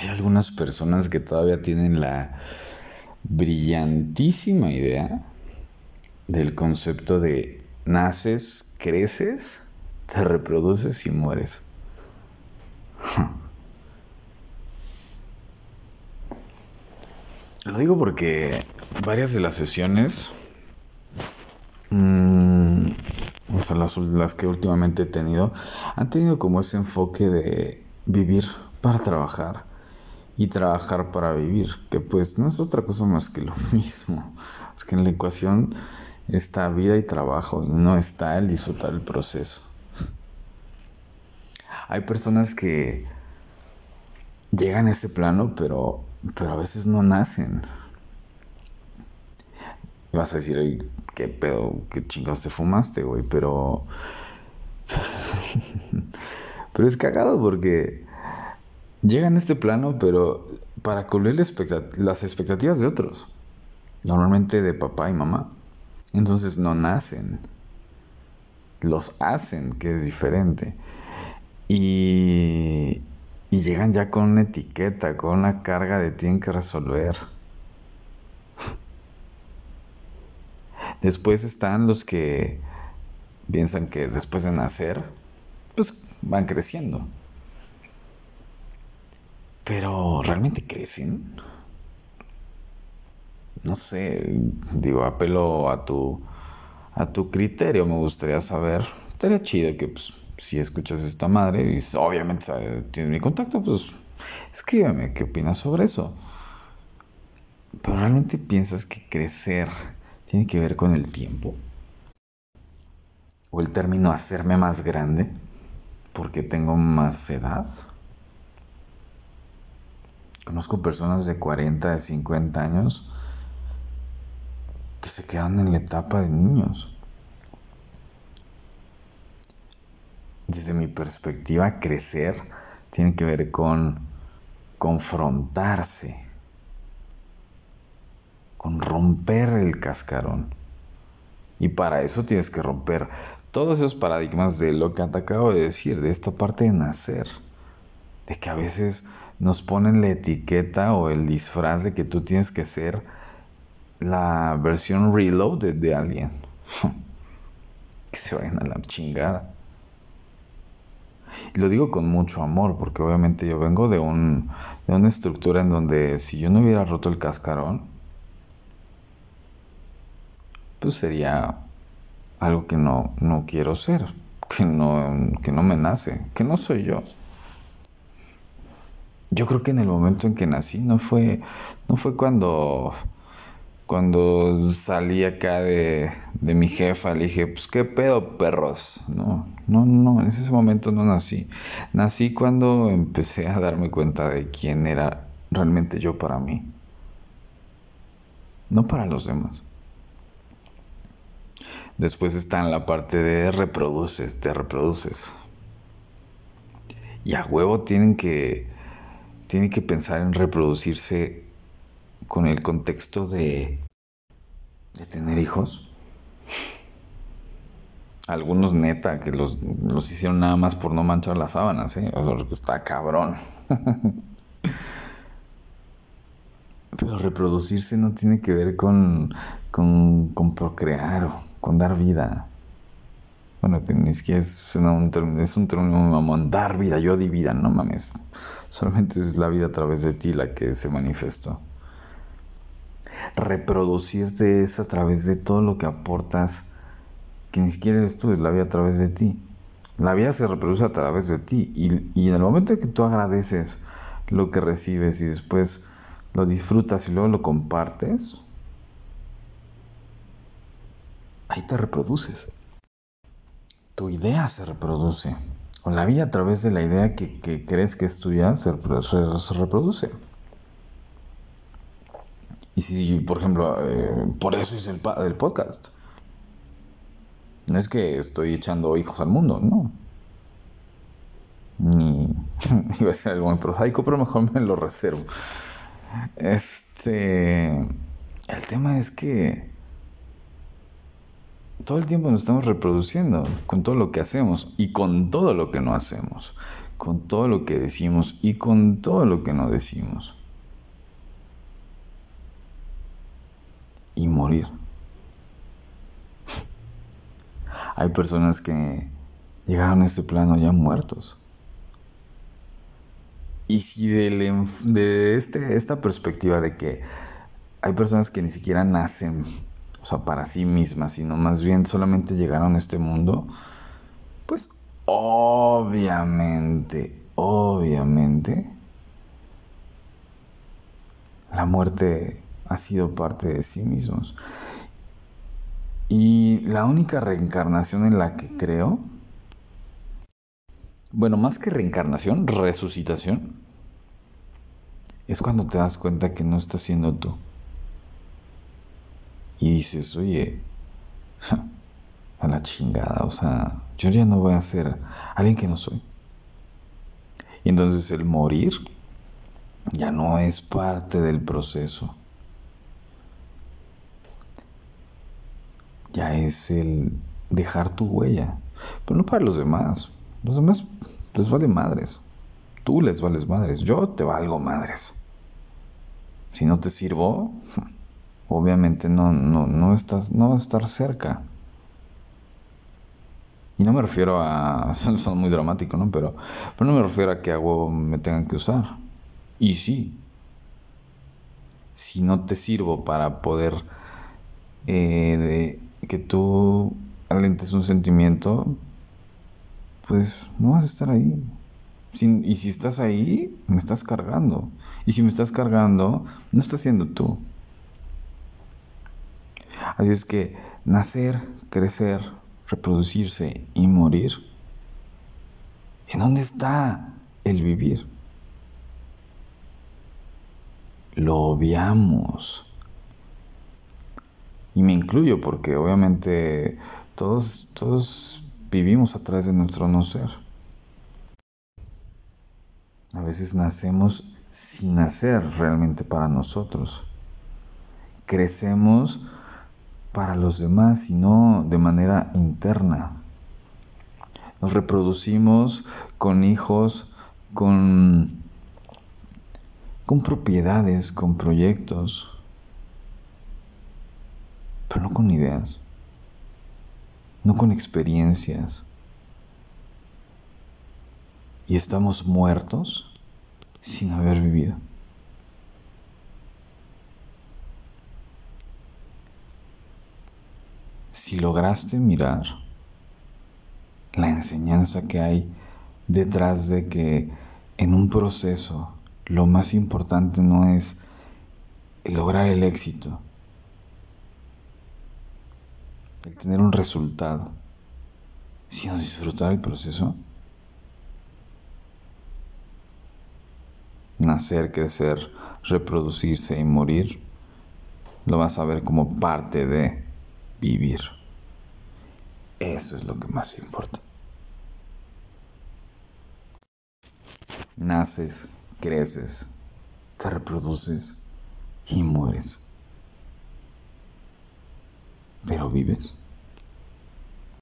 Hay algunas personas que todavía tienen la brillantísima idea del concepto de naces, creces, te reproduces y mueres. Lo digo porque varias de las sesiones, mmm, o sea, las que últimamente he tenido, han tenido como ese enfoque de vivir para trabajar y trabajar para vivir, que pues no es otra cosa más que lo mismo, porque en la ecuación está vida y trabajo y no está el disfrutar el proceso. Hay personas que llegan a este plano, pero, pero a veces no nacen. vas a decir, qué pedo, qué chingados te fumaste, güey, pero... pero es cagado porque llegan a este plano, pero para cubrir las expectativas de otros. Normalmente de papá y mamá. Entonces no nacen, los hacen, que es diferente. Y, y llegan ya con una etiqueta, con una carga de tienen que resolver. Después están los que piensan que después de nacer, pues van creciendo. Pero ¿realmente crecen? no sé, digo, apelo a tu, a tu criterio, me gustaría saber. Estaría chido que, pues, si escuchas esta madre y obviamente tienes mi contacto, pues, escríbeme qué opinas sobre eso. Pero realmente piensas que crecer tiene que ver con el tiempo. O el término hacerme más grande porque tengo más edad. Conozco personas de 40, de 50 años que se quedan en la etapa de niños. Desde mi perspectiva, crecer tiene que ver con confrontarse, con romper el cascarón. Y para eso tienes que romper todos esos paradigmas de lo que te acabo de decir, de esta parte de nacer, de que a veces nos ponen la etiqueta o el disfraz de que tú tienes que ser la versión reloaded de alguien. que se vayan a la chingada. Y lo digo con mucho amor, porque obviamente yo vengo de, un, de una estructura en donde si yo no hubiera roto el cascarón, pues sería algo que no, no quiero ser, que no, que no me nace, que no soy yo. Yo creo que en el momento en que nací no fue, no fue cuando cuando salí acá de, mi jefa, le dije, pues qué pedo, perros. No, no, no, en ese momento no nací. Nací cuando empecé a darme cuenta de quién era realmente yo para mí. No para los demás. Después está en la parte de reproduces, te reproduces. Y a huevo tienen que, tienen que pensar en reproducirse con el contexto de, de tener hijos. Algunos neta que los, hicieron nada más por no manchar las sábanas, ¿eh? O sea, está cabrón. Pero reproducirse no tiene que ver con, con, con procrear o con dar vida. Bueno, que ni siquiera es, un término, es un término mamón, dar vida, yo di vida, no mames. Solamente es la vida a través de ti la que se manifestó reproducirte es a través de todo lo que aportas, que ni siquiera eres tú, es la vida a través de ti. La vida se reproduce a través de ti y, y en el momento en que tú agradeces lo que recibes y después lo disfrutas y luego lo compartes, ahí te reproduces. Tu idea se reproduce. O la vida a través de la idea que, crees que es tuya se reproduce. Y si, por ejemplo, eh, por eso es el, el podcast. No es que estoy echando hijos al mundo, no. Ni iba a ser algo muy prosaico, pero mejor me lo reservo. Este. El tema es que todo el tiempo nos estamos reproduciendo con todo lo que hacemos y con todo lo que no hacemos. con todo lo que decimos y con todo lo que no decimos. Y morir. Hay personas que llegaron a este plano ya muertos. Y si de, este, esta perspectiva de que hay personas que ni siquiera nacen, o sea, para sí mismas, sino más bien solamente llegaron a este mundo, pues obviamente, obviamente, la muerte ha sido parte de sí mismos. Y la única reencarnación en la que creo bueno, más que reencarnación, resucitación, es cuando te das cuenta que no estás siendo tú. Y dices, oye, a la chingada, o sea, yo ya no voy a ser alguien que no soy. Y entonces el morir ya no es parte del proceso. Ya es el dejar tu huella, pero no para los demás, los demás les vale madres. Tú les vales madres. Yo te valgo madres. Si no te sirvo, obviamente no, no, no, estás, no vas a estar cerca. Y no me refiero a. Son muy dramático, ¿no? Pero, pero no me refiero a que a me tengan que usar. Y sí. Si no te sirvo para poder. Eh, de, que tú alentes un sentimiento, pues no vas a estar ahí. y si estás ahí, me estás cargando. Y si me estás cargando, no estás siendo tú. Así es que nacer, crecer, reproducirse y morir, ¿en dónde está el vivir? Lo obviamos. Y me incluyo porque obviamente todos, todos vivimos a través de nuestro no ser. A veces nacemos sin nacer realmente para nosotros. Crecemos para los demás y no de manera interna. Nos reproducimos con hijos, con, con propiedades, con proyectos, pero no con ideas no con experiencias. Y estamos muertos sin haber vivido. Si lograste mirar la enseñanza que hay detrás de que en un proceso lo más importante no es lograr el éxito, el tener un resultado, sino disfrutar el proceso. Nacer, crecer, reproducirse y morir, lo vas a ver como parte de vivir. Eso es lo que más importa. Naces, creces, te reproduces y mueres pero vives.